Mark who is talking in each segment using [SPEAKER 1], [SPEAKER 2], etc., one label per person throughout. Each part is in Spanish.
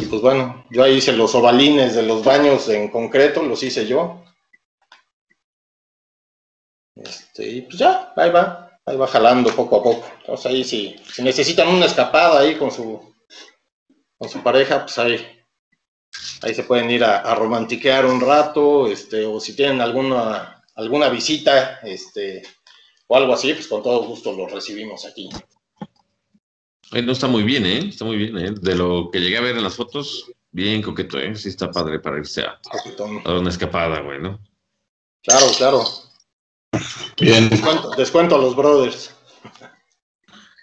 [SPEAKER 1] Y pues bueno, yo ahí hice los ovalines de los baños en concreto, los hice yo. Este, y pues ya, ahí va, ahí va jalando poco a poco. Entonces ahí si, si necesitan una escapada ahí con su, con su pareja, pues ahí, ahí se pueden ir a, a romantiquear un rato, este, o si tienen alguna, alguna visita, este, o algo así, pues con todo gusto los recibimos aquí.
[SPEAKER 2] Eh, no está muy bien, ¿eh? Está muy bien, ¿eh? De lo que llegué a ver en las fotos, bien coqueto, ¿eh? Sí está padre para irse a, a dar una escapada, güey, ¿no?
[SPEAKER 1] Claro, claro.
[SPEAKER 3] Bien.
[SPEAKER 1] Descuento, descuento a los brothers.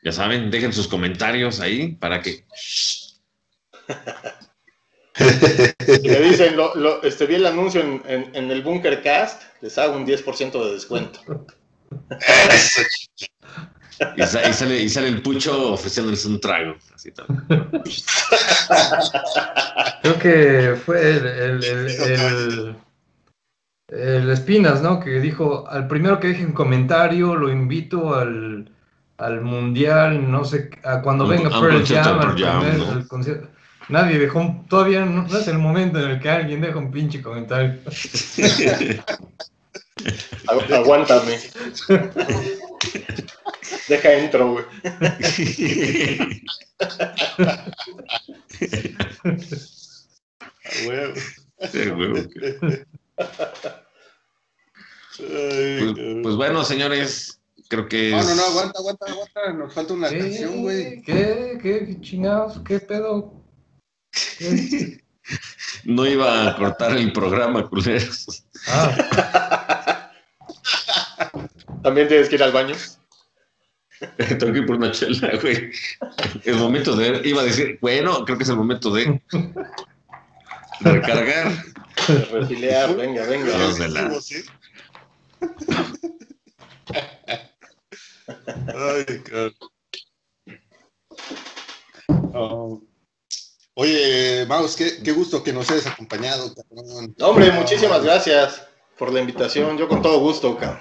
[SPEAKER 2] Ya saben, dejen sus comentarios ahí para que...
[SPEAKER 1] Y me dicen, lo, lo- este, vi el anuncio en, en- en el Bunker Cast, les hago un 10% de descuento.
[SPEAKER 3] Eso,
[SPEAKER 2] Y, sa- y sale, y sale el pucho ofreciéndoles un trago. Así tal.
[SPEAKER 4] Creo que fue el, el, el, el- el Espinas, ¿no? Que dijo, al primero que deje un comentario, lo invito al, al mundial, no sé, a cuando
[SPEAKER 2] Un-
[SPEAKER 4] venga Pearl Jam, al
[SPEAKER 2] Pearl Jam,
[SPEAKER 4] primer-
[SPEAKER 2] ¿no?
[SPEAKER 4] al concierto. Nadie dejó, un- todavía no, no es el momento en el que alguien deja un pinche comentario.
[SPEAKER 1] Agu- Aguántame. Deja intro, güey.
[SPEAKER 2] Sí. Pues, pues bueno, señores, creo que...
[SPEAKER 3] No, no, no, aguanta, aguanta, aguanta. Nos falta una canción, güey.
[SPEAKER 4] ¿Qué? ¿Qué? ¿Qué chingados? ¿Qué pedo? ¿Qué?
[SPEAKER 2] No iba a cortar el programa, culeros.
[SPEAKER 4] Ah,
[SPEAKER 1] También tienes que ir al baño.
[SPEAKER 2] Tengo que ir por una chela, güey. El momento de... Iba a decir, bueno, creo que es el momento de... de recargar.
[SPEAKER 1] de Refilear, venga, venga.
[SPEAKER 2] Los de la-.
[SPEAKER 3] Ay. Oh. Oye, Maus, qué, qué gusto que nos hayas acompañado, cabrón.
[SPEAKER 1] Hombre, muchísimas gracias por la invitación. Yo con todo gusto, cabrón.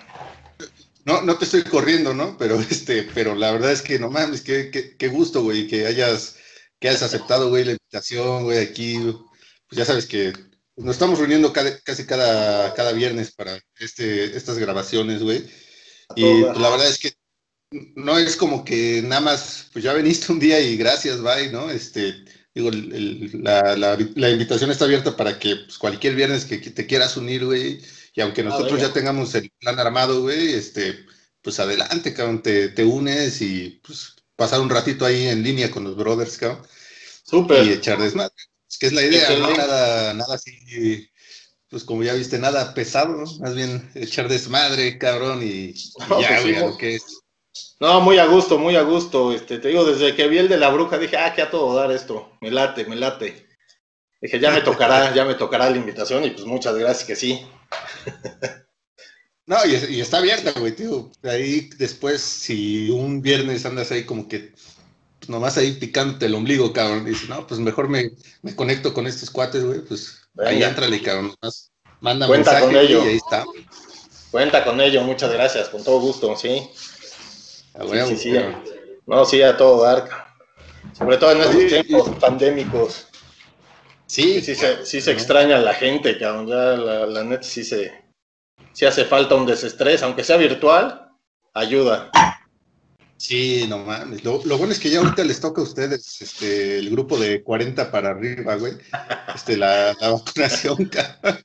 [SPEAKER 3] No, no te estoy corriendo, ¿no? Pero este, pero la verdad es que no mames, qué, qué, qué gusto, güey, que hayas, que hayas aceptado, güey, la invitación, güey, aquí. Pues ya sabes que nos estamos reuniendo cada- casi cada, cada viernes para este, estas grabaciones, güey. Y pues, la verdad es que no es como que nada más, pues ya veniste un día y gracias, bye, ¿no? Este, digo, el- la, la- la invitación está abierta para que pues, cualquier viernes que te quieras unir, güey, y aunque
[SPEAKER 1] Ah,
[SPEAKER 3] nosotros ya tengamos el plan armado, güey, este, pues adelante, cabrón, te, te unes y pues pasar un ratito ahí en línea con los brothers, cabrón, y
[SPEAKER 1] Súper.
[SPEAKER 3] echar desmadre. Es que es la idea. Nada, nada así, pues como ya viste, nada pesado, ¿no? Más bien echar desmadre, cabrón, y, y
[SPEAKER 1] No,
[SPEAKER 3] ya,
[SPEAKER 1] pues sí,
[SPEAKER 3] güey, que es.
[SPEAKER 1] No, muy a gusto, muy a gusto. Este, te digo, desde que vi el de la bruja dije, ah, que a todo dar esto. Me late, me late. Dije, ya me tocará, ya me tocará la invitación y pues muchas gracias que sí.
[SPEAKER 3] No, y, es- y está abierta, güey, tío. Ahí después, si un viernes andas ahí como que pues, nomás ahí picándote el ombligo, cabrón, dices, no, pues mejor me, me conecto con estos cuates, güey, pues ahí
[SPEAKER 1] Venga.
[SPEAKER 3] entrale, cabrón. Nomás manda
[SPEAKER 1] Cuenta
[SPEAKER 3] mensaje
[SPEAKER 1] con ello.
[SPEAKER 3] y ahí está.
[SPEAKER 1] Cuenta con ello, muchas gracias, con todo gusto, sí. No, sí, a todo dar. Sobre todo en estos
[SPEAKER 3] Oye,
[SPEAKER 1] tiempos pandémicos.
[SPEAKER 3] Sí,
[SPEAKER 1] Sí, se, sí se
[SPEAKER 3] ¿no?
[SPEAKER 1] extraña a la gente, cabrón. Ya la, la neta sí se. Sí hace falta un desestrés, aunque sea virtual, ayuda.
[SPEAKER 3] Sí, no mames. Lo, lo bueno es que ya ahorita les toca a ustedes, este, el grupo de 40 para arriba, güey. Este, la, la vacunación, cabrón.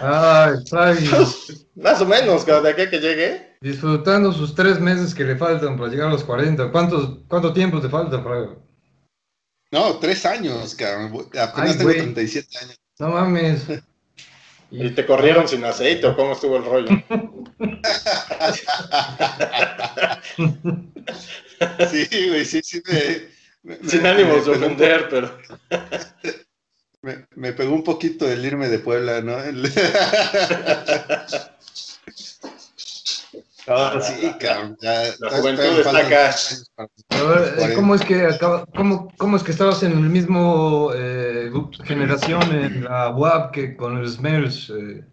[SPEAKER 4] ay, ahí
[SPEAKER 1] Más o menos, cabrón, de aquí a que llegue.
[SPEAKER 4] disfrutando sus tres meses que le faltan para llegar a los 40. ¿Cuántos, ¿Cuánto tiempo te falta, Fraga?
[SPEAKER 3] No, tres años, cabrón. Apenas
[SPEAKER 4] Ay,
[SPEAKER 3] tengo
[SPEAKER 4] güey.
[SPEAKER 3] 37 años.
[SPEAKER 4] No mames.
[SPEAKER 1] Y te corrieron sin aceite, o cómo estuvo el rollo.
[SPEAKER 3] Sí, güey, sí, sí. Me, me-
[SPEAKER 1] Sin
[SPEAKER 3] me-
[SPEAKER 1] ánimos de ofender, pero.
[SPEAKER 3] Me, me pegó un poquito el irme de Puebla, ¿no? Sí, cabrón.
[SPEAKER 1] La juventud está acá.
[SPEAKER 4] ver. ¿cómo es que acaba, cómo, cómo es que estabas en el mismo eh, generación en la UAP que con el Smells? eh?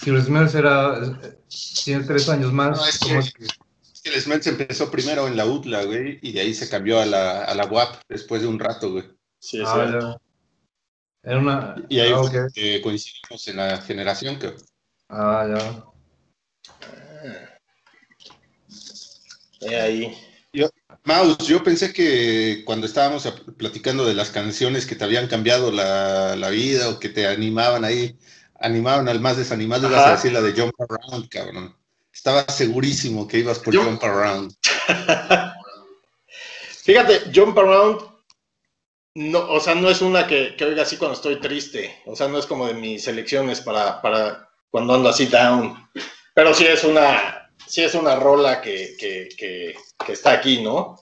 [SPEAKER 4] si el Smells era eh, tiene tres años más,
[SPEAKER 3] No, es
[SPEAKER 4] ¿cómo
[SPEAKER 3] que-
[SPEAKER 4] es que?
[SPEAKER 3] que el Smeltz empezó primero en la UTLA, güey, y de ahí se cambió a la, a la UAP después de un rato, güey.
[SPEAKER 1] Sí, es
[SPEAKER 4] Ah,
[SPEAKER 1] cierto.
[SPEAKER 4] ya. Era una.
[SPEAKER 3] Y ahí
[SPEAKER 4] ah,
[SPEAKER 3] fue que coincidimos en la generación que
[SPEAKER 4] Ah, ya.
[SPEAKER 1] Eh, ahí.
[SPEAKER 3] Maus, yo pensé que cuando estábamos platicando de las canciones que te habían cambiado la, la vida o que te animaban ahí, animaban al más desanimado, ibas a decir la de Jump Around, cabrón. Estaba segurísimo que ibas por
[SPEAKER 1] Yo-
[SPEAKER 3] Jump Around.
[SPEAKER 1] Fíjate, Jump Around, no, o sea, no es una que, que oiga así cuando estoy triste. O sea, no es como de mis selecciones para, para cuando ando así down. Pero sí es una, sí es una rola que, que, que, que está aquí, ¿no?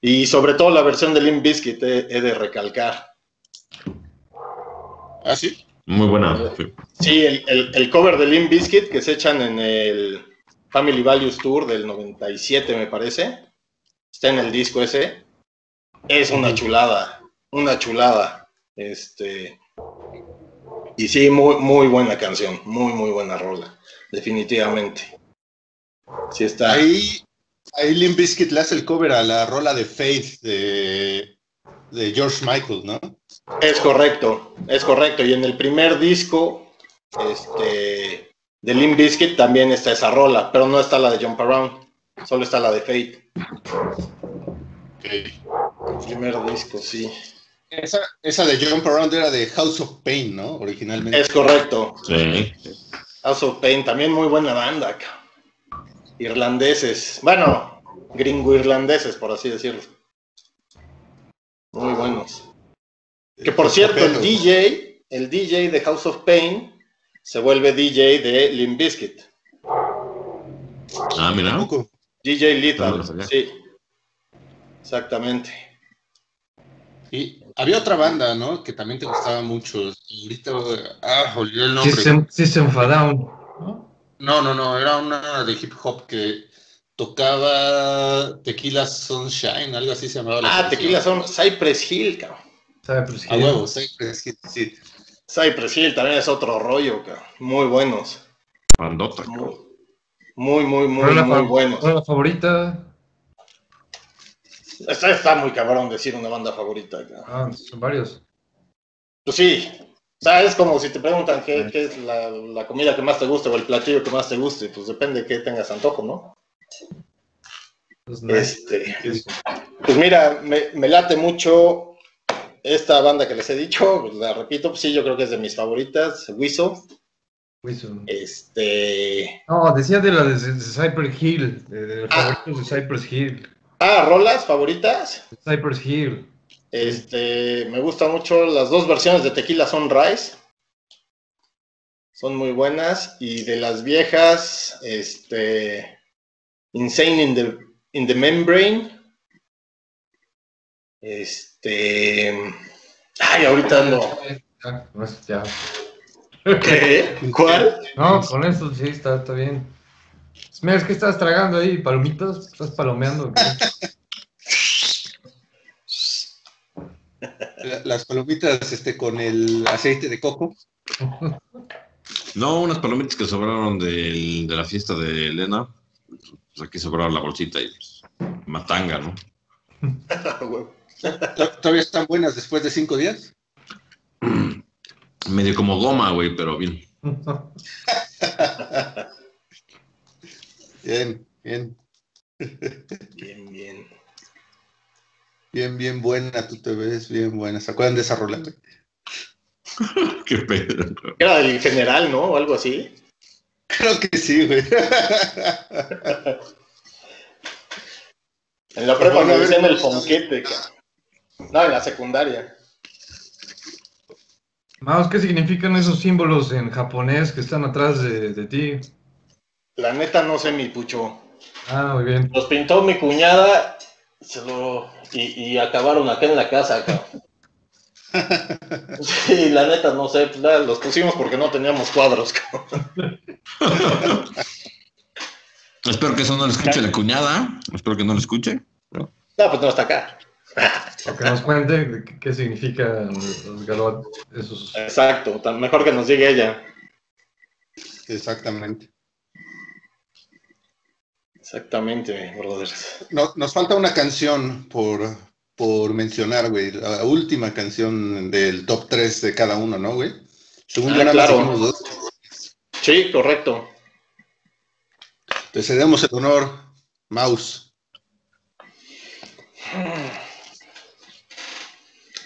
[SPEAKER 1] Y sobre todo la versión de Limp Bizkit he, he de recalcar.
[SPEAKER 3] ¿Ah, sí?
[SPEAKER 2] Muy buena. sí.
[SPEAKER 1] Sí, el, el, el cover de Limp Bizkit que se echan en el Family Values Tour del 97, me parece. Está en el disco ese. Es una chulada, una chulada. Este. Y sí, muy, muy buena canción, muy, muy buena rola, definitivamente. Sí está.
[SPEAKER 3] Ahí, ahí Limp Bizkit le hace el cover a la rola de Faith de, de George Michael, ¿no?
[SPEAKER 1] Es correcto, es correcto. Y en el primer disco, este, de Limp Bizkit también está esa rola, pero no está la de Jump Around, solo está la de Fate. El primer disco, sí.
[SPEAKER 3] Esa, esa de Jump Around era de House of Pain, ¿no? Originalmente.
[SPEAKER 1] Es correcto.
[SPEAKER 2] Sí.
[SPEAKER 1] House of Pain, también muy buena banda. Irlandeses, bueno, gringo-irlandeses, por así decirlo. Muy buenos. Que por cierto, el DJ, el DJ de House of Pain se vuelve DJ de Limp Bizkit.
[SPEAKER 2] Ah, mira.
[SPEAKER 1] DJ Lethal, sí. Exactamente.
[SPEAKER 3] Y había otra banda, ¿no? Que también te gustaba mucho. Ahorita, ah, olvidé el nombre.
[SPEAKER 4] System, System of a Down. ¿no?
[SPEAKER 3] No, no, no, era una de hip hop que tocaba Tequila Sunshine, algo así se llamaba. la
[SPEAKER 1] Ah,
[SPEAKER 3] canción.
[SPEAKER 1] tequila son Cypress Hill, cabrón.
[SPEAKER 4] Cypress
[SPEAKER 3] A
[SPEAKER 4] Hill.
[SPEAKER 3] huevo, sí, es que sí.
[SPEAKER 1] Cypress Hill también es otro rollo, cabrón. Muy buenos.
[SPEAKER 2] Bandota.
[SPEAKER 1] Muy, muy, muy, muy, muy buenos.
[SPEAKER 4] rola favorita.
[SPEAKER 1] Está, está muy cabrón decir una banda favorita. cabrón.
[SPEAKER 4] Ah, son varios.
[SPEAKER 1] Pues sí. O sea, es como si te preguntan qué, qué es la, la comida que más te guste o el platillo que más te guste. Pues depende de qué tengas antojo, ¿no?
[SPEAKER 4] Nice.
[SPEAKER 1] Este, pues mira, me, me late mucho esta banda que les he dicho. pues la repito, pues sí, yo creo que es de mis favoritas. Whistle.
[SPEAKER 4] Wilson.
[SPEAKER 1] Este.
[SPEAKER 4] No, decía de la de, de Cypress Hill. De, de los
[SPEAKER 1] Ah.
[SPEAKER 4] favoritos de Cypress Hill.
[SPEAKER 1] Ah, rolas favoritas.
[SPEAKER 4] Cypress Hill.
[SPEAKER 1] Este, me gustan mucho las dos versiones de Tequila Sunrise. Son muy buenas. Y de las viejas, este, Insane in the, in the Membrane. Este, ay, ahorita no.
[SPEAKER 4] Ah, pues ya.
[SPEAKER 1] ¿Qué? ¿Cuál?
[SPEAKER 4] No, con eso sí, está, está bien. Mira, es que estás tragando ahí palomitas, estás palomeando. ¿qué?
[SPEAKER 3] La- Las palomitas este, con el aceite de coco.
[SPEAKER 2] No, unas palomitas que sobraron del- de la fiesta de Elena. Pues aquí sobraron la bolsita y pues, matanga, ¿no?
[SPEAKER 3] ¿To- ¿Todavía están buenas después de cinco días?
[SPEAKER 2] Medio como goma, güey, pero bien.
[SPEAKER 3] Bien, bien,
[SPEAKER 1] Bien, bien.
[SPEAKER 3] Bien, bien buena. Tú te ves bien buena. ¿Se acuerdan de esa rola? güey?
[SPEAKER 2] Qué pedo.
[SPEAKER 1] Era del general, ¿no? O algo así.
[SPEAKER 3] Creo que sí, güey.
[SPEAKER 1] En la prepa
[SPEAKER 3] Bueno,
[SPEAKER 1] me decían el
[SPEAKER 3] ¿cómo-
[SPEAKER 1] fonquete. No, en la secundaria.
[SPEAKER 4] Maus, ¿qué significan esos símbolos en japonés que están atrás de, de ti?
[SPEAKER 1] La neta no sé mi pucho.
[SPEAKER 4] Ah, muy bien.
[SPEAKER 1] Los pintó mi cuñada se lo, y, y acabaron acá en la casa. cabrón. Sí, la neta no sé, pues, nada, los pusimos porque no teníamos cuadros. cabrón.
[SPEAKER 2] Espero que eso no lo escuche la cuñada. Espero que no lo escuche.
[SPEAKER 1] No, pues no está acá.
[SPEAKER 4] O que nos cuente qué, significan los galot, esos.
[SPEAKER 1] Exacto, mejor que nos diga ella.
[SPEAKER 3] Exactamente.
[SPEAKER 1] Exactamente, brothers.
[SPEAKER 3] No, nos falta una canción por, por mencionar, güey. La última canción del top 3 de cada uno, ¿no, güey? Según
[SPEAKER 1] Ah,
[SPEAKER 3] yo, nada más
[SPEAKER 1] claro.
[SPEAKER 3] dijimos dos.
[SPEAKER 1] Sí, correcto.
[SPEAKER 3] Te cedemos el honor, Mouse.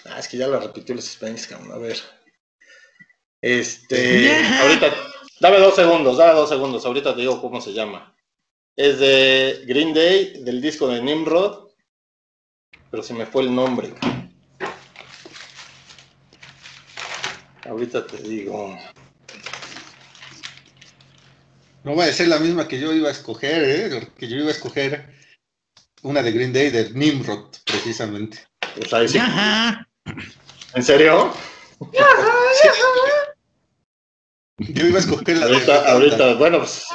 [SPEAKER 1] Ah, es que ya lo repitió el Spence, cabrón. A ver. Este. Ahorita. Dame dos segundos, dame dos segundos. Ahorita te digo cómo se llama. Es de Green Day, del disco de Nimrod. Pero se me fue el nombre. Ahorita te digo.
[SPEAKER 3] No va a ser la misma que yo iba a escoger, ¿eh? Que yo iba a escoger una de Green Day, de Nimrod, precisamente.
[SPEAKER 1] Pues ahí sí.
[SPEAKER 2] Ajá.
[SPEAKER 1] ¿En serio?
[SPEAKER 3] Yo iba a escoger la de...
[SPEAKER 1] Ahorita, ahorita, bueno, pues.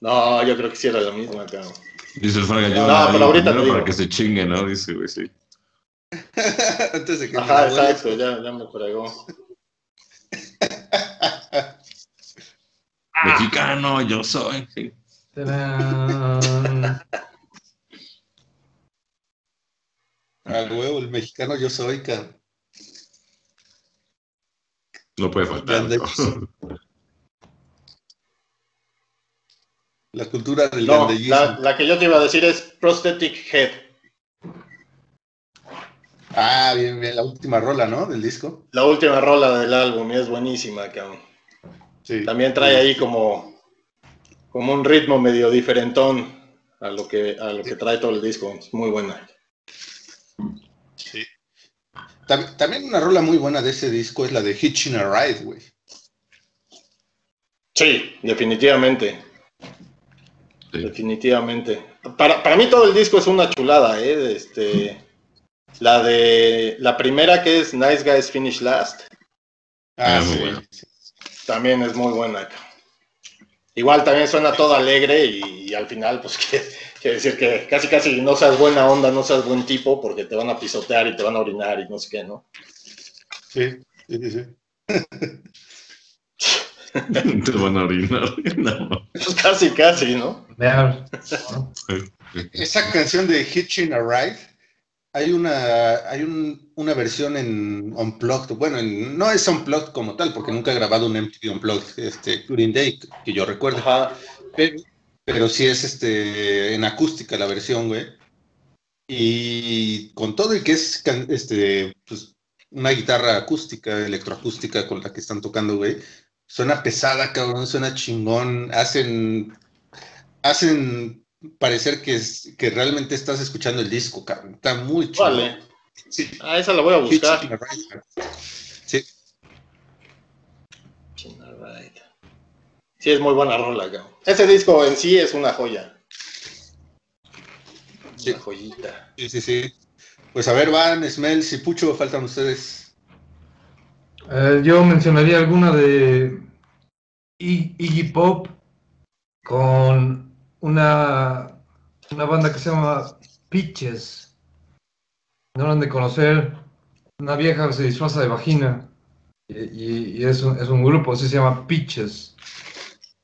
[SPEAKER 1] No, yo creo que sí era la misma, cabrón.
[SPEAKER 2] Dice el Fraga, yo
[SPEAKER 1] No,
[SPEAKER 2] la
[SPEAKER 1] pero ahorita
[SPEAKER 2] primero
[SPEAKER 1] te
[SPEAKER 2] para que se chingue, ¿no? Dice, güey, sí.
[SPEAKER 3] Antes de que me
[SPEAKER 1] Ajá, exacto, ya, ya me fregó.
[SPEAKER 2] Mexicano, yo soy. Sí.
[SPEAKER 4] Tarán.
[SPEAKER 3] Al huevo, el mexicano yo soy, cabrón.
[SPEAKER 2] No puede faltar.
[SPEAKER 3] La cultura del
[SPEAKER 1] No, la, la que yo te iba a decir es Prosthetic Head.
[SPEAKER 3] Ah, bien, bien, la última rola, ¿no? Del disco.
[SPEAKER 1] La última rola del álbum y es buenísima, cabrón.
[SPEAKER 3] Sí.
[SPEAKER 1] También trae ahí como, como un ritmo medio diferentón a lo que a lo que trae todo el disco. Es muy buena.
[SPEAKER 3] Sí. Tam- También una rola muy buena de ese disco es la de Hitching a Ride, güey.
[SPEAKER 1] Sí, definitivamente.
[SPEAKER 2] Sí.
[SPEAKER 1] Definitivamente. Para, para mí todo el disco es una chulada, ¿eh? Este, la de la primera que es Nice Guys Finish Last,
[SPEAKER 3] Ah,
[SPEAKER 2] Ah, muy
[SPEAKER 3] sí.
[SPEAKER 2] bueno.
[SPEAKER 1] también es muy buena. Igual también suena todo alegre y, y al final, pues que- quiere decir que casi casi no seas buena onda, no seas buen tipo, porque te van a pisotear y te van a orinar y no sé qué, ¿no?
[SPEAKER 3] Sí, sí, sí, sí.
[SPEAKER 2] Te van a orinar. No.
[SPEAKER 1] Pues casi casi, ¿no?
[SPEAKER 3] Esa canción de Hitching a Ride, hay una, hay un- una versión en Unplugged, bueno, en- no es Unplugged como tal, porque nunca he grabado un MTV Unplugged, este, Green Day, que yo recuerdo,
[SPEAKER 1] Ajá.
[SPEAKER 3] pero, pero sí es este, en acústica la versión, güey, y con todo y que es este, pues, una guitarra acústica, electroacústica con la que están tocando, güey, suena pesada, cabrón, suena chingón, hacen, hacen parecer que, es, que realmente estás escuchando el disco, cabrón. Está muy chido.
[SPEAKER 1] Vale.
[SPEAKER 3] Sí.
[SPEAKER 1] Ah, esa la voy a buscar.
[SPEAKER 3] Sí.
[SPEAKER 1] Sí, es muy buena rola, cabrón. Ese disco en sí es una joya.
[SPEAKER 3] Sí.
[SPEAKER 1] Una joyita.
[SPEAKER 3] sí, sí, sí. Pues a ver, Van, Smells y Pucho, faltan ustedes.
[SPEAKER 4] Eh, yo mencionaría alguna de Iggy Pop con una, una banda que se llama Pitches. No lo han de conocer. Una vieja que se disfraza de vagina. Y, es, un, es un grupo, así se llama Pitches.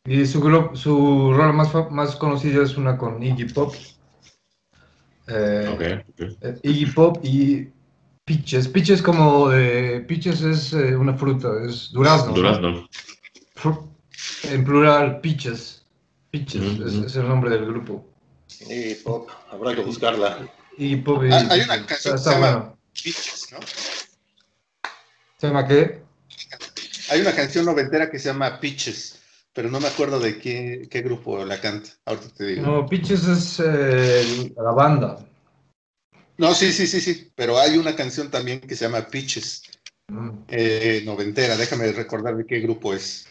[SPEAKER 4] Y su grupo, su rol más, más conocida es una con Iggy Pop. Eh, eh, Iggy Pop y Peaches. Peaches como de... Peaches es eh, una fruta, es durazno. ¿no?
[SPEAKER 2] Durazno.
[SPEAKER 4] En plural, Peaches. Peaches
[SPEAKER 2] Ujú,
[SPEAKER 4] es, el nombre del grupo.
[SPEAKER 1] Y pop, habrá que buscarla.
[SPEAKER 4] Iggy Pop y...
[SPEAKER 3] Ah, hay una canción
[SPEAKER 4] está,
[SPEAKER 3] que se llama-
[SPEAKER 4] bueno.
[SPEAKER 3] Bitches, ¿no?
[SPEAKER 4] ¿Se llama qué?
[SPEAKER 3] Hay una canción noventera que se llama Pitches, pero no me acuerdo de qué, qué grupo la canta. Ahorita te digo.
[SPEAKER 4] No, Peaches es eh, la banda.
[SPEAKER 3] No, sí, sí, sí, sí, pero hay una canción también que se llama Pitches,
[SPEAKER 4] Mm.
[SPEAKER 3] eh, noventera. Déjame recordar de qué grupo es.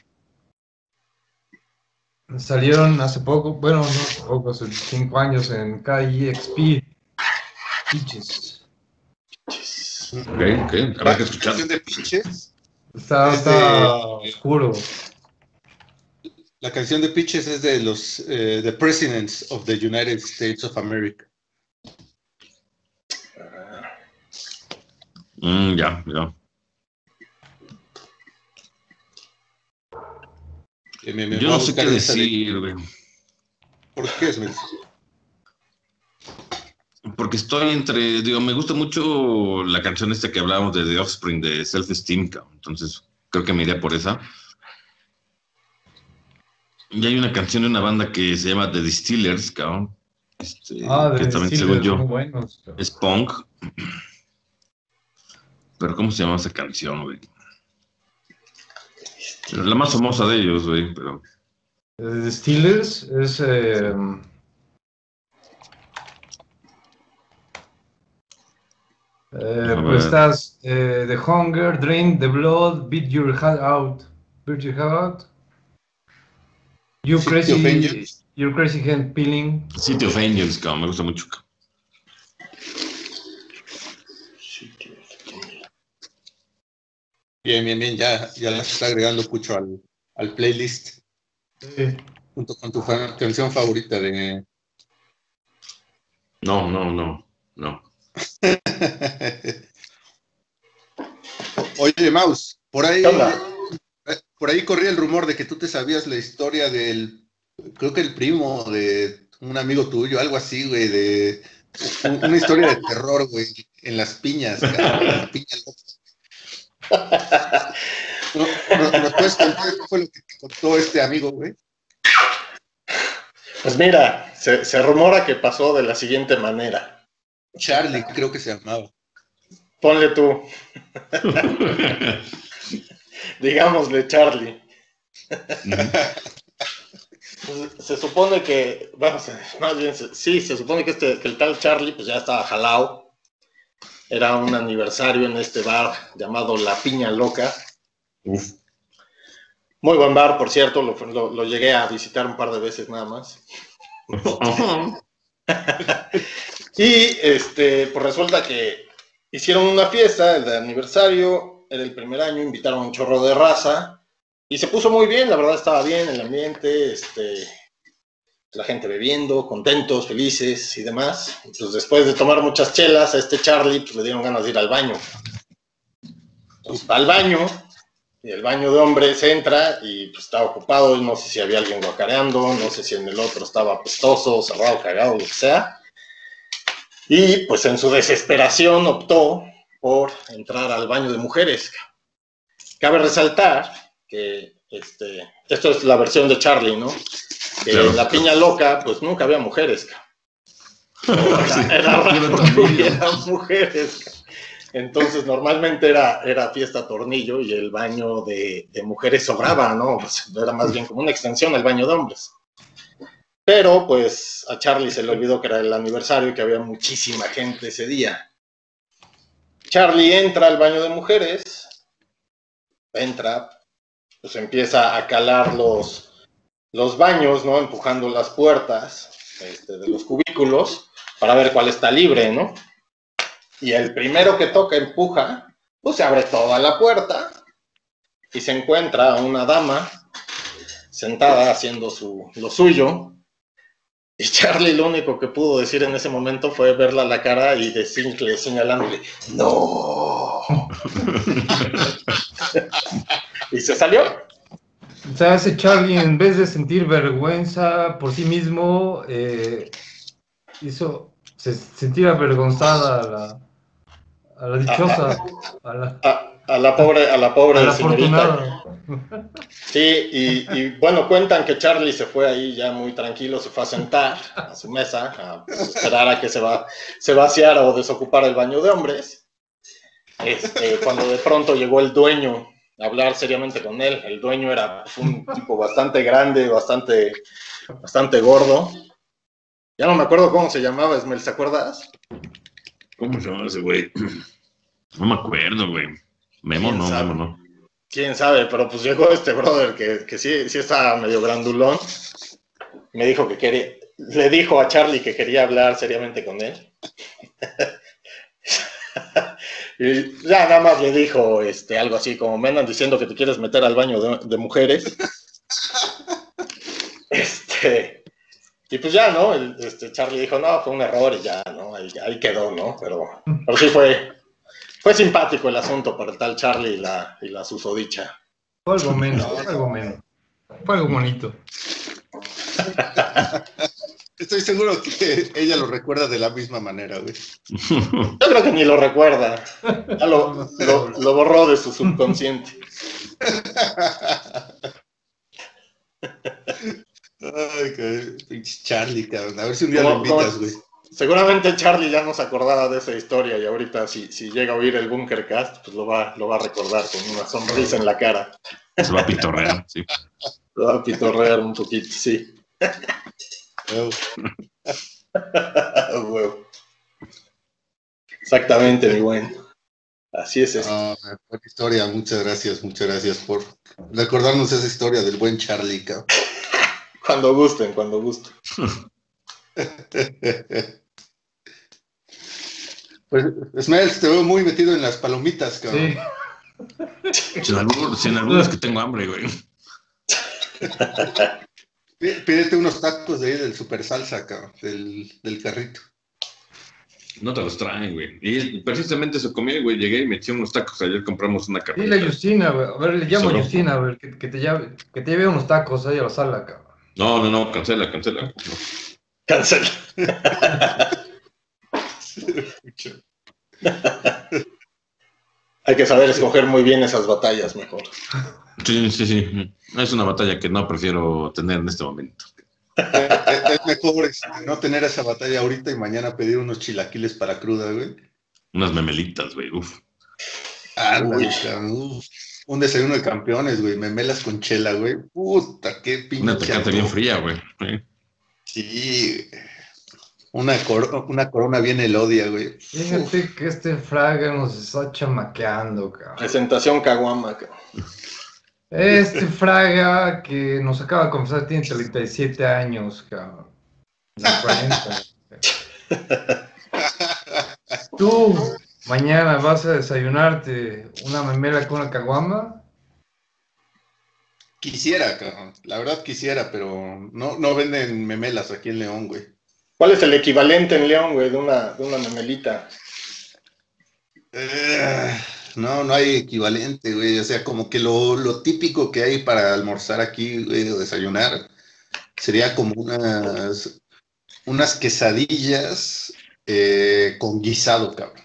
[SPEAKER 4] Salieron hace poco, bueno, no hace poco, hace cinco años en KIXP. Peaches.
[SPEAKER 2] Ok, ok. Habrá que
[SPEAKER 3] La
[SPEAKER 2] escuchar.
[SPEAKER 3] canción de Pitches,
[SPEAKER 4] Está,
[SPEAKER 3] Es
[SPEAKER 4] está
[SPEAKER 3] de-
[SPEAKER 4] oscuro.
[SPEAKER 3] la canción de Pitches es de los eh, The Presidents of the United States of America.
[SPEAKER 2] Mm, ya, ya.
[SPEAKER 3] Eh, me- me
[SPEAKER 2] Yo no sé qué decir, güey.
[SPEAKER 3] ¿Por qué, Smith?
[SPEAKER 2] Porque estoy entre, digo, me gusta mucho la canción esta que hablábamos de The Offspring, de Self Esteem, entonces creo que me iría por esa. Y hay una canción de una banda que se llama The Distillers, cabrón. Este,
[SPEAKER 4] Ah,
[SPEAKER 2] que
[SPEAKER 4] de
[SPEAKER 2] también,
[SPEAKER 4] Steelers,
[SPEAKER 2] según yo,
[SPEAKER 4] muy buenos.
[SPEAKER 2] es punk. Pero ¿cómo se llama esa canción, güey? La más famosa de ellos, güey, pero...
[SPEAKER 4] The Steelers es. eh, eh, pues estás eh, The Hunger, Drain the Blood, Beat Your Heart Out. Beat Your Heart Out. You
[SPEAKER 3] City
[SPEAKER 4] Crazy. Your Crazy Hand Peeling.
[SPEAKER 2] City of Angels, cabrón, me gusta mucho. cabrón.
[SPEAKER 3] Bien, bien, bien, ya, ya las está agregando Pucho al, al playlist,
[SPEAKER 4] Eh,
[SPEAKER 3] junto con tu canción favorita de...
[SPEAKER 2] No, no, no, no.
[SPEAKER 3] Oye, Maus, por ahí, eh, por ahí corría el rumor de que tú te sabías la historia del, creo que el primo de un amigo tuyo, algo así, güey, de un- una historia de terror, güey, en las piñas, cabrón, la piña loca. ¿No, no, ¿Nos puedes contar qué fue lo que te contó este amigo, güey?
[SPEAKER 1] Pues mira, se, se rumora que pasó de la siguiente manera.
[SPEAKER 3] Charlie, creo que se llamaba.
[SPEAKER 1] Ponle tú, digámosle Charlie. Pues, se supone que, bueno, más bien, sí, se supone que, este, que el tal Charlie pues ya estaba jalao. Era un aniversario en este bar llamado La Piña Loca.
[SPEAKER 2] Uf.
[SPEAKER 1] Muy buen bar, por cierto, lo, lo- lo llegué a visitar un par de veces nada más. Y este, pues resulta que hicieron una fiesta, el de aniversario, era el primer año, invitaron un chorro de raza y se puso muy bien, la verdad estaba bien el ambiente, este, la gente bebiendo, contentos, felices y demás. Pues después de tomar muchas chelas, a este Charlie pues, le dieron ganas de ir al baño. Pues va al baño, y el baño de hombres entra y pues está ocupado, no sé si había alguien guacareando, no sé si en el otro estaba apestoso, cerrado, cagado, lo que sea. Y pues en su desesperación optó por entrar al baño de mujeres. Cabe resaltar que este, esto es la versión de Charlie, ¿no? Que
[SPEAKER 2] Claro.
[SPEAKER 1] en la piña loca, pues nunca había mujeres.
[SPEAKER 2] Sí.
[SPEAKER 1] Era, era raro que hubiera mujeres. Entonces normalmente era, era fiesta tornillo y el baño de, de mujeres sobraba, ¿no? Pues, era más bien como una extensión al baño de hombres. Pero pues a Charlie se le olvidó que era el aniversario y que había muchísima gente ese día. Charlie entra al baño de mujeres, entra, pues empieza a calar los, los baños, ¿no? Empujando las puertas este, de los cubículos para ver cuál está libre, ¿no? Y el primero que toca empuja, pues se abre toda la puerta y se encuentra una dama sentada haciendo su, lo suyo. Y Charlie lo único que pudo decir en ese momento fue verla a la cara y decirle, señalándole, no. y se salió.
[SPEAKER 4] O sea, ese Charlie, en vez de sentir vergüenza por sí mismo, eh, hizo se, sentir avergonzada a la, a la dichosa, a la,
[SPEAKER 1] A, a la pobre, a la pobre
[SPEAKER 4] a la
[SPEAKER 1] señorita. Sí, y, y, bueno, cuentan que Charlie se fue ahí ya muy tranquilo, se fue a sentar a su mesa, a pues, esperar a que se, va, se vaciara o desocupara el baño de hombres. Este, cuando de pronto llegó el dueño a hablar seriamente con él, el dueño era un tipo bastante grande, bastante, bastante gordo. Ya no me acuerdo cómo se llamaba, Esmel, ¿te acuerdas?
[SPEAKER 2] ¿Cómo se llama ese güey? No me acuerdo, güey. Memo
[SPEAKER 1] ¿Quién
[SPEAKER 2] no,
[SPEAKER 1] sabe?
[SPEAKER 2] Memo no.
[SPEAKER 1] Quién sabe, pero pues llegó este brother que, que sí, sí estaba medio grandulón. Me dijo que quería, le dijo a Charlie que quería hablar seriamente con él. y ya nada más le dijo este, algo así como, me andan diciendo que te quieres meter al baño de, de mujeres. este, y pues ya, ¿no? El- este, Charlie dijo, no, fue un error y ya, ¿no? Ahí, ahí quedó, ¿no? Pero, pero sí fue, fue simpático el asunto para el tal Charlie y la, y la susodicha.
[SPEAKER 4] Fue algo menos, fue algo menos. Fue algo bonito.
[SPEAKER 3] estoy seguro que ella lo recuerda de la misma manera, güey.
[SPEAKER 1] Yo creo que ni lo recuerda. Ya lo, lo, lo borró de su subconsciente.
[SPEAKER 3] Ay, qué pinche Charlie, cabrón. A ver si un día
[SPEAKER 1] ¿Cómo-
[SPEAKER 3] lo invitas, güey.
[SPEAKER 1] Seguramente Charlie ya no se acordaba de esa historia y ahorita si, si llega a oír el Bunkercast, pues lo va, lo va a recordar con una sonrisa en la cara.
[SPEAKER 2] Se va a pitorrear, sí.
[SPEAKER 1] Lo va a pitorrear un poquito, sí. Huevo. Exactamente, mi buen. Así es esto.
[SPEAKER 3] buena historia, muchas gracias, muchas gracias por recordarnos esa historia del buen Charlie, cabrón.
[SPEAKER 1] Cuando gusten, cuando gusten.
[SPEAKER 3] Pues, Ismael, te veo muy metido en las palomitas, cabrón.
[SPEAKER 4] Sí,
[SPEAKER 2] Sin algunos, sin algunos que tengo hambre, güey.
[SPEAKER 3] Pí- Pídete unos tacos de ahí del super salsa, cabrón, del, del carrito.
[SPEAKER 2] No te los traen, güey. Y precisamente eso comí, güey. Llegué y me eché unos tacos. Ayer compramos una carne.
[SPEAKER 4] dile a Justina, güey. A ver, le llamo a Justina, a ver, que, que te llave, que te lleve unos tacos ahí a la sala, cabrón.
[SPEAKER 2] No, no, no, cancela, cancela.
[SPEAKER 1] Cancela. Hay que saber escoger muy bien esas batallas mejor.
[SPEAKER 2] Sí, sí, sí. Es una batalla que no prefiero tener en este momento.
[SPEAKER 3] Eh, eh, es mejor este, no tener esa batalla ahorita y mañana pedir unos chilaquiles para cruda, güey.
[SPEAKER 2] Unas memelitas, güey. Uf.
[SPEAKER 1] Uy.
[SPEAKER 3] cabrón, uf. Un desayuno de campeones, güey. Memelas con chela, güey. Puta, qué pinche.
[SPEAKER 2] Una tecate bien fría, güey. Sí.
[SPEAKER 3] Sí. Una, cor- una corona bien elodia, güey.
[SPEAKER 4] Fíjate que este fraga nos está chamaqueando, cabrón.
[SPEAKER 1] Presentación Caguama. cabrón.
[SPEAKER 4] Este fraga que nos acaba de confesar tiene 37 años, cabrón. No 40. Tú mañana vas a desayunarte una memela con una caguama.
[SPEAKER 3] Quisiera, cabrón. La verdad quisiera, pero no, no venden memelas aquí en León, güey.
[SPEAKER 1] ¿Cuál es el equivalente en León, güey, de una, de una memelita?
[SPEAKER 3] Eh, no, no hay equivalente, güey. O sea, como que lo, lo típico que hay para almorzar aquí, güey, o desayunar, sería como unas, unas quesadillas eh, con guisado, cabrón.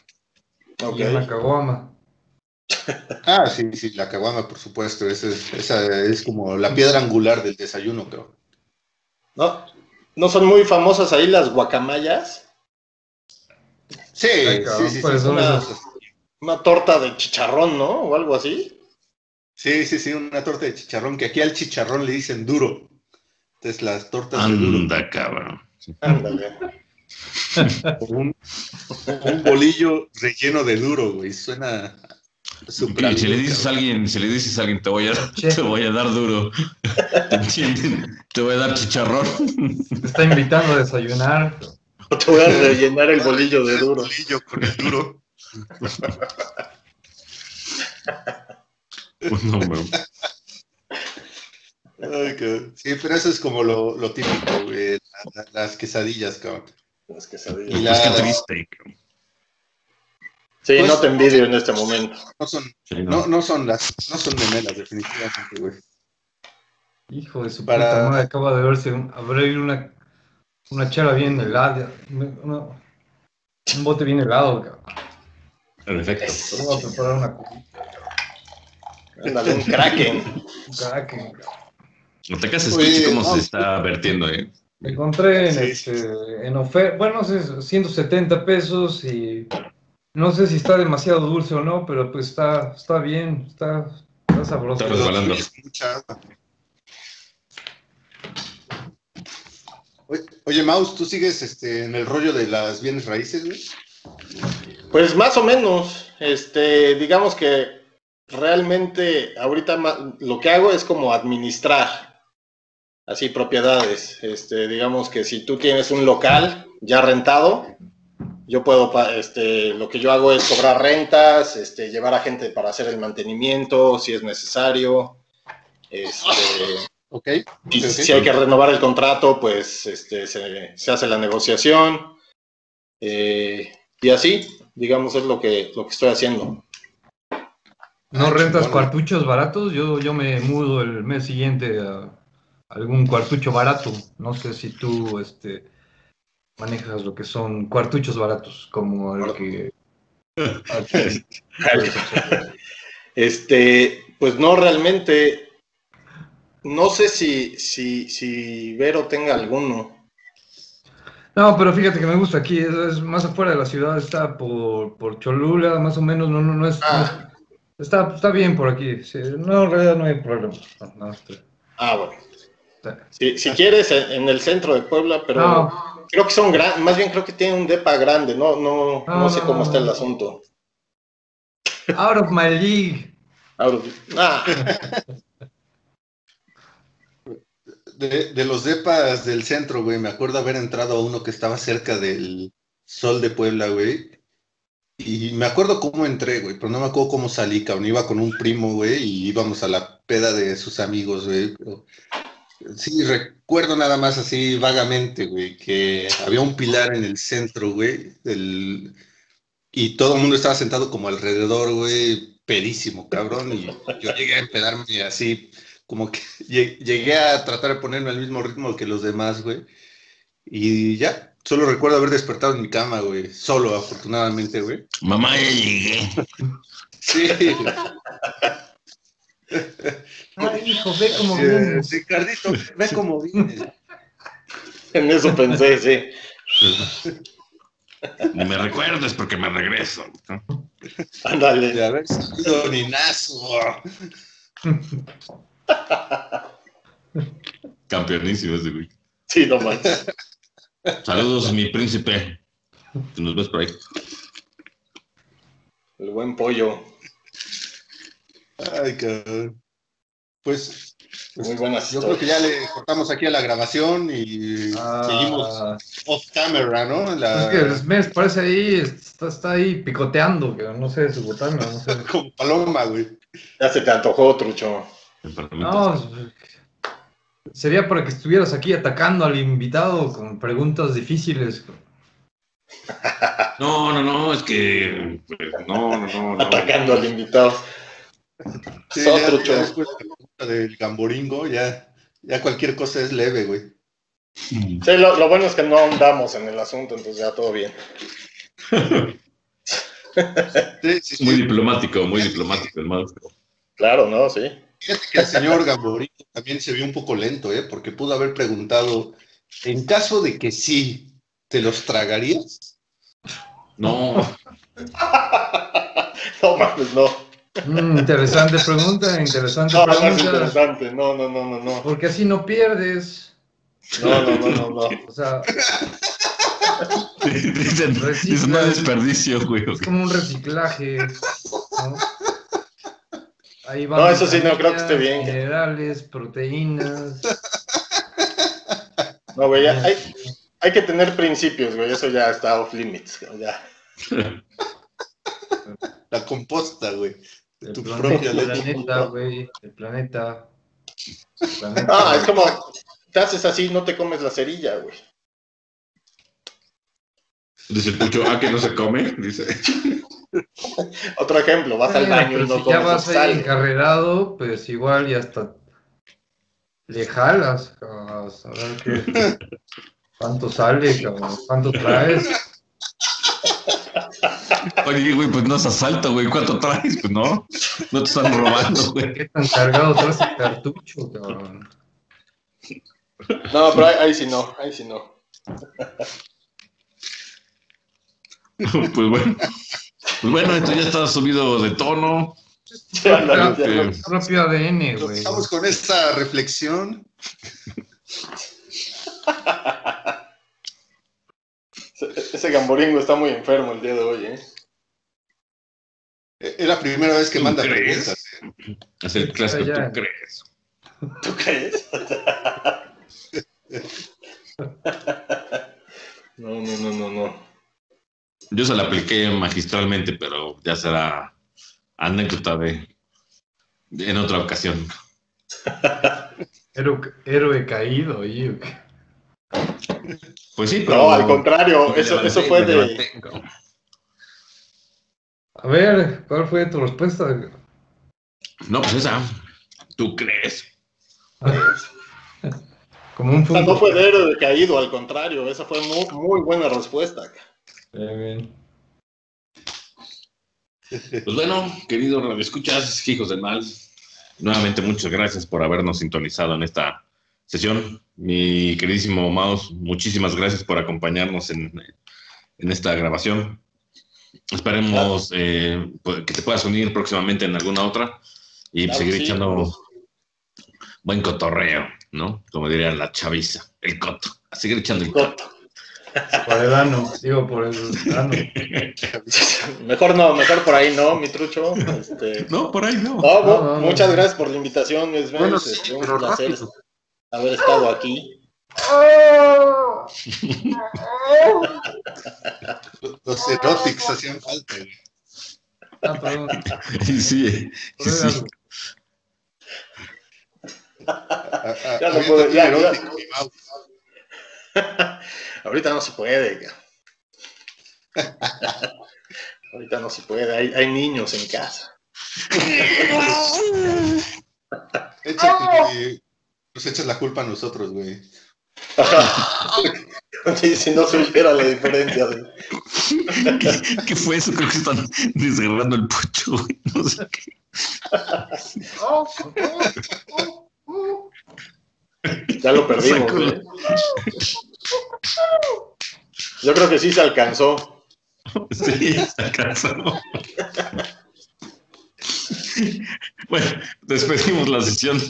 [SPEAKER 1] Ok.
[SPEAKER 4] Y una caguama.
[SPEAKER 3] Ah, sí, sí, la caguama, por supuesto. Esa es, esa es como la piedra angular del desayuno, cabrón.
[SPEAKER 1] ¿No? ¿No son muy famosas ahí las guacamayas?
[SPEAKER 3] Sí,
[SPEAKER 4] Ay, cabrón,
[SPEAKER 3] sí, sí, sí.
[SPEAKER 4] ¿cuáles son
[SPEAKER 1] una-
[SPEAKER 4] esas?
[SPEAKER 1] Una torta de chicharrón, ¿no? O algo así.
[SPEAKER 3] Sí, sí, sí, una torta de chicharrón, que aquí al chicharrón le dicen duro. Entonces las tortas de duro.
[SPEAKER 2] Anda, cabrón.
[SPEAKER 1] Ándale.
[SPEAKER 3] O un, un bolillo relleno de duro, güey. Suena súper
[SPEAKER 2] Y si le dices a alguien, si le dices a alguien, te voy a, te voy a dar duro. ¿Te entienden? Te voy a dar chicharrón.
[SPEAKER 4] Te está invitando a desayunar.
[SPEAKER 1] Te voy a rellenar el bolillo de
[SPEAKER 3] El
[SPEAKER 1] duro.
[SPEAKER 3] bolillo con el duro.
[SPEAKER 2] No, güey.
[SPEAKER 3] Ay. Sí, pero eso es como lo, lo típico, güey. la- la- las quesadillas, cabrón.
[SPEAKER 1] Las
[SPEAKER 3] Y
[SPEAKER 1] quesadillas.
[SPEAKER 3] la-
[SPEAKER 2] Pues qué triste. cabrón.
[SPEAKER 1] Sí,
[SPEAKER 3] Pues-
[SPEAKER 1] no te envidio en este momento.
[SPEAKER 3] No son,
[SPEAKER 2] Sí,
[SPEAKER 3] no,
[SPEAKER 2] no.
[SPEAKER 3] no son las, no son memelas, definitivamente, güey.
[SPEAKER 4] Hijo de su
[SPEAKER 3] Para-
[SPEAKER 4] puta madre, acaba de verse un, abrir una, una chela bien helada. una- un bote bien helado, cabrón.
[SPEAKER 2] Perfecto.
[SPEAKER 4] Voy a preparar una
[SPEAKER 1] un kraken.
[SPEAKER 4] un kraken, cabrón.
[SPEAKER 2] No te cases,
[SPEAKER 3] Oye,
[SPEAKER 2] escuche cómo
[SPEAKER 3] no.
[SPEAKER 2] se está vertiendo, ¿eh?
[SPEAKER 4] Me encontré en,
[SPEAKER 3] Sí,
[SPEAKER 4] este, en oferta, bueno, no sé, 170 pesos y no sé si está demasiado dulce o no, pero pues está, está bien, está, está sabroso.
[SPEAKER 2] Está resbalando.
[SPEAKER 3] Oye, Maus, ¿tú sigues este, en el rollo de las bienes raíces, güey?
[SPEAKER 1] Pues más o menos, este, digamos que realmente ahorita lo que hago es como administrar así propiedades. Este, digamos que si tú tienes un local ya rentado, yo puedo, este, lo que yo hago es cobrar rentas, este, llevar a gente para hacer el mantenimiento si es necesario. Este, y si hay que renovar el contrato, pues este, se, se hace la negociación. eh, y así, digamos, es lo que, lo que estoy haciendo.
[SPEAKER 4] ¿No
[SPEAKER 3] Ah,
[SPEAKER 4] rentas cuartuchos baratos? Yo, yo me mudo el mes siguiente a algún cuartucho barato. No sé si tú este, manejas lo que son cuartuchos baratos, como el que-
[SPEAKER 1] Este, pues no realmente. No sé si, si, si Vero tenga alguno.
[SPEAKER 4] No, pero fíjate que me gusta aquí, es, es más afuera de la ciudad, está por, por Cholula, más o menos, no, no, no es... no es-
[SPEAKER 1] Ah,
[SPEAKER 4] está, está bien por aquí, sí, no, en realidad no hay problema. No, está-
[SPEAKER 1] ah bueno. Si, si quieres, en, en el centro de Puebla, pero
[SPEAKER 4] No,
[SPEAKER 1] creo que son grandes, más bien creo que tienen un depa grande, no, no, no,
[SPEAKER 4] No,
[SPEAKER 1] sé cómo está el asunto.
[SPEAKER 4] out of my league.
[SPEAKER 1] Ahora, ah,
[SPEAKER 3] De, de los depas del centro, güey, me acuerdo haber entrado a uno que estaba cerca del Sol de Puebla, güey. Y me acuerdo cómo entré, güey, pero no me acuerdo cómo salí, cabrón. Iba con un primo, güey, y íbamos a la peda de sus amigos, güey. Sí, recuerdo nada más así vagamente, güey, que había un pilar en el centro, güey, y todo el mundo estaba sentado como alrededor, güey, pedísimo, cabrón, y yo llegué a empedarme así, como que lle- llegué a tratar de ponerme al mismo ritmo que los demás, güey, y ya, solo recuerdo haber despertado en mi cama, güey, solo, afortunadamente, güey.
[SPEAKER 2] Mamá, ya llegué.
[SPEAKER 3] Sí,
[SPEAKER 4] Ay, hijo, ve cómo
[SPEAKER 3] eh,
[SPEAKER 4] vienes.
[SPEAKER 3] Ricardito, ve cómo vienes.
[SPEAKER 1] en eso pensé, sí.
[SPEAKER 2] Ni me recuerdes porque me regreso.
[SPEAKER 1] Ándale.
[SPEAKER 3] De haber sido ninazo.
[SPEAKER 2] Campeonísimo ese güey.
[SPEAKER 1] Sí, no manches.
[SPEAKER 2] Saludos, mi príncipe. Nos ves por ahí.
[SPEAKER 1] El buen pollo.
[SPEAKER 3] Ay, cabrón. Pues, pues,
[SPEAKER 1] Muy buenas
[SPEAKER 3] yo creo que ya le cortamos aquí a la grabación y
[SPEAKER 4] Ah,
[SPEAKER 3] seguimos off camera, ¿no? La-
[SPEAKER 4] Es que el mes parece ahí, está, está ahí picoteando, que no sé, su botana, no sé.
[SPEAKER 3] Como paloma, güey.
[SPEAKER 1] Ya se te antojó, trucho.
[SPEAKER 2] Me permites.
[SPEAKER 4] No, sería para que estuvieras aquí atacando al invitado con preguntas difíciles.
[SPEAKER 2] No, no, no, es que. pues, no, no, no. no.
[SPEAKER 1] Atacando al invitado.
[SPEAKER 3] Sí, ya,
[SPEAKER 1] trucho.
[SPEAKER 3] ya después del gamboringo, ya, ya cualquier cosa es leve, güey.
[SPEAKER 1] Sí, lo, lo bueno es que no ahondamos en el asunto, entonces ya todo bien.
[SPEAKER 3] Sí, sí, sí.
[SPEAKER 2] Muy diplomático, muy diplomático el maestro.
[SPEAKER 1] Claro, ¿no? Sí.
[SPEAKER 3] Fíjate que el señor Gamboringo también se vio un poco lento, ¿eh? Porque pudo haber preguntado, en caso de que sí, ¿te los tragarías?
[SPEAKER 2] No,
[SPEAKER 1] No mames, no.
[SPEAKER 4] Mm, interesante pregunta, interesante
[SPEAKER 1] No, no es
[SPEAKER 4] pregunta.
[SPEAKER 1] interesante. No, no, no, no, no.
[SPEAKER 4] Porque así no pierdes.
[SPEAKER 1] No, no, no, no, no.
[SPEAKER 4] O sea,
[SPEAKER 2] dicen, no hay desperdicio, güey.
[SPEAKER 4] es como un reciclaje. ¿no? Ahí van
[SPEAKER 1] No, eso sí, no creo que esté bien.
[SPEAKER 4] Minerales, proteínas.
[SPEAKER 1] No, güey, ya hay, hay que tener principios, güey. Eso ya está off limits. Ya.
[SPEAKER 3] La composta, güey.
[SPEAKER 4] El
[SPEAKER 3] Tu
[SPEAKER 4] planeta,
[SPEAKER 3] propia
[SPEAKER 4] planeta, güey. El planeta. El planeta.
[SPEAKER 1] Ah, es como, te haces así, no te comes la cerilla, güey.
[SPEAKER 2] Dice el Pucho, ah, que no se come. Dice.
[SPEAKER 1] Otro ejemplo, vas al baño y no
[SPEAKER 4] si ya vas ahí
[SPEAKER 1] sal.
[SPEAKER 4] encarrerado, pues igual y hasta le jalas, cabrón, a ver qué, cuánto sale, cabrón, cuánto traes.
[SPEAKER 2] Oye, güey, pues no es asalto, güey. ¿Cuánto traes? Pues no. No te están robando, güey.
[SPEAKER 4] ¿Qué tan cargado traes el cartucho, cabrón?
[SPEAKER 1] No, pero ahí, ahí sí no, ahí sí no.
[SPEAKER 2] Pues bueno. Pues bueno, esto ya está subido de tono. Eh,
[SPEAKER 4] propio ADN, güey.
[SPEAKER 3] Estamos con esta reflexión.
[SPEAKER 1] Ese- gamboringo está muy enfermo el día de hoy, ¿eh?
[SPEAKER 3] Es la primera vez que
[SPEAKER 2] ¿Tú
[SPEAKER 3] manda
[SPEAKER 2] crees?
[SPEAKER 3] preguntas. ¿eh?
[SPEAKER 2] Es el clásico,
[SPEAKER 4] ya.
[SPEAKER 2] ¿tú crees?
[SPEAKER 1] ¿Tú crees? No, no, no, no, no.
[SPEAKER 2] Yo se la apliqué magistralmente, pero ya será anécdota de, de- en otra ocasión.
[SPEAKER 4] Héroe, héroe caído, y
[SPEAKER 2] Pues sí, pero.
[SPEAKER 1] No, al contrario, eso,
[SPEAKER 2] levanté,
[SPEAKER 1] eso fue de.
[SPEAKER 4] A ver, ¿cuál fue tu respuesta?
[SPEAKER 2] No, pues esa. ¿Tú crees?
[SPEAKER 4] Como un
[SPEAKER 1] O sea, no fue de héroe caído, al contrario, esa fue muy, muy buena respuesta.
[SPEAKER 4] Bien, bien.
[SPEAKER 2] Pues bueno, queridos radioescuchas, hijos del mal, nuevamente muchas gracias por habernos sintonizado en esta sesión. Mi queridísimo Maus, muchísimas gracias por acompañarnos en, en esta grabación. Esperemos eh, pues, que te puedas unir próximamente en alguna otra y
[SPEAKER 1] Claro
[SPEAKER 2] seguir
[SPEAKER 1] sí.
[SPEAKER 2] echando buen cotorreo, ¿no? Como diría la chaviza, el coto. A seguir echando el coto.
[SPEAKER 1] Coto.
[SPEAKER 4] Por el ano, digo por el ano.
[SPEAKER 1] Mejor no, mejor por ahí no, mi trucho. Este,
[SPEAKER 2] No, por ahí no.
[SPEAKER 1] no,
[SPEAKER 4] No,
[SPEAKER 1] bu-
[SPEAKER 4] no, no.
[SPEAKER 1] muchas gracias por la invitación, Luis
[SPEAKER 3] Bueno,
[SPEAKER 1] Benz,
[SPEAKER 3] sí,
[SPEAKER 1] este, un
[SPEAKER 3] pero
[SPEAKER 1] placer
[SPEAKER 3] rápido.
[SPEAKER 1] haber estado aquí.
[SPEAKER 3] Los erotics hacían falta. güey.
[SPEAKER 4] Ah, perdón.
[SPEAKER 2] Sí, sí.
[SPEAKER 4] por el ano.
[SPEAKER 3] A- a-
[SPEAKER 1] Ya no puedo, ya,
[SPEAKER 3] Mau.
[SPEAKER 1] Ahorita no se puede. Ahorita no se puede, hay, hay niños en casa.
[SPEAKER 3] Échate. Nos echas la culpa a nosotros, güey.
[SPEAKER 1] si, si no se oyera la diferencia. de-
[SPEAKER 2] ¿Qué, qué fue eso? Creo que están desgarrando el pocho, güey. No sé qué.
[SPEAKER 1] Ya lo perdimos. Yo creo que sí se alcanzó.
[SPEAKER 2] Sí, se alcanzó. Bueno, despedimos la sesión.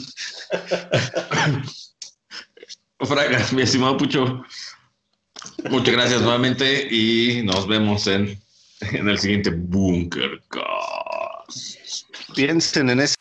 [SPEAKER 2] Fraga, mi estimado Pucho, muchas gracias nuevamente y nos vemos en, en el siguiente Bunker Cast.
[SPEAKER 3] Piensen en ese.